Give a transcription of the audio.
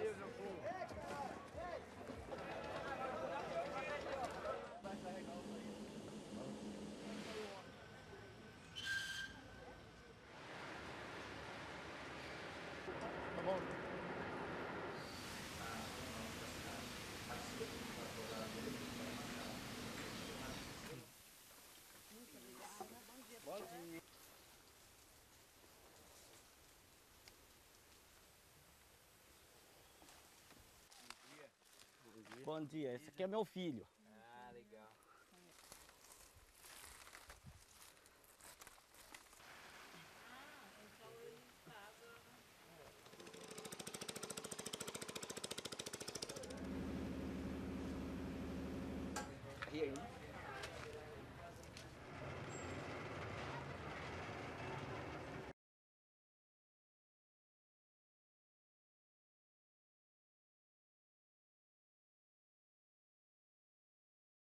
ellos Bom dia, esse aqui é meu filho. Ah, legal. E aí?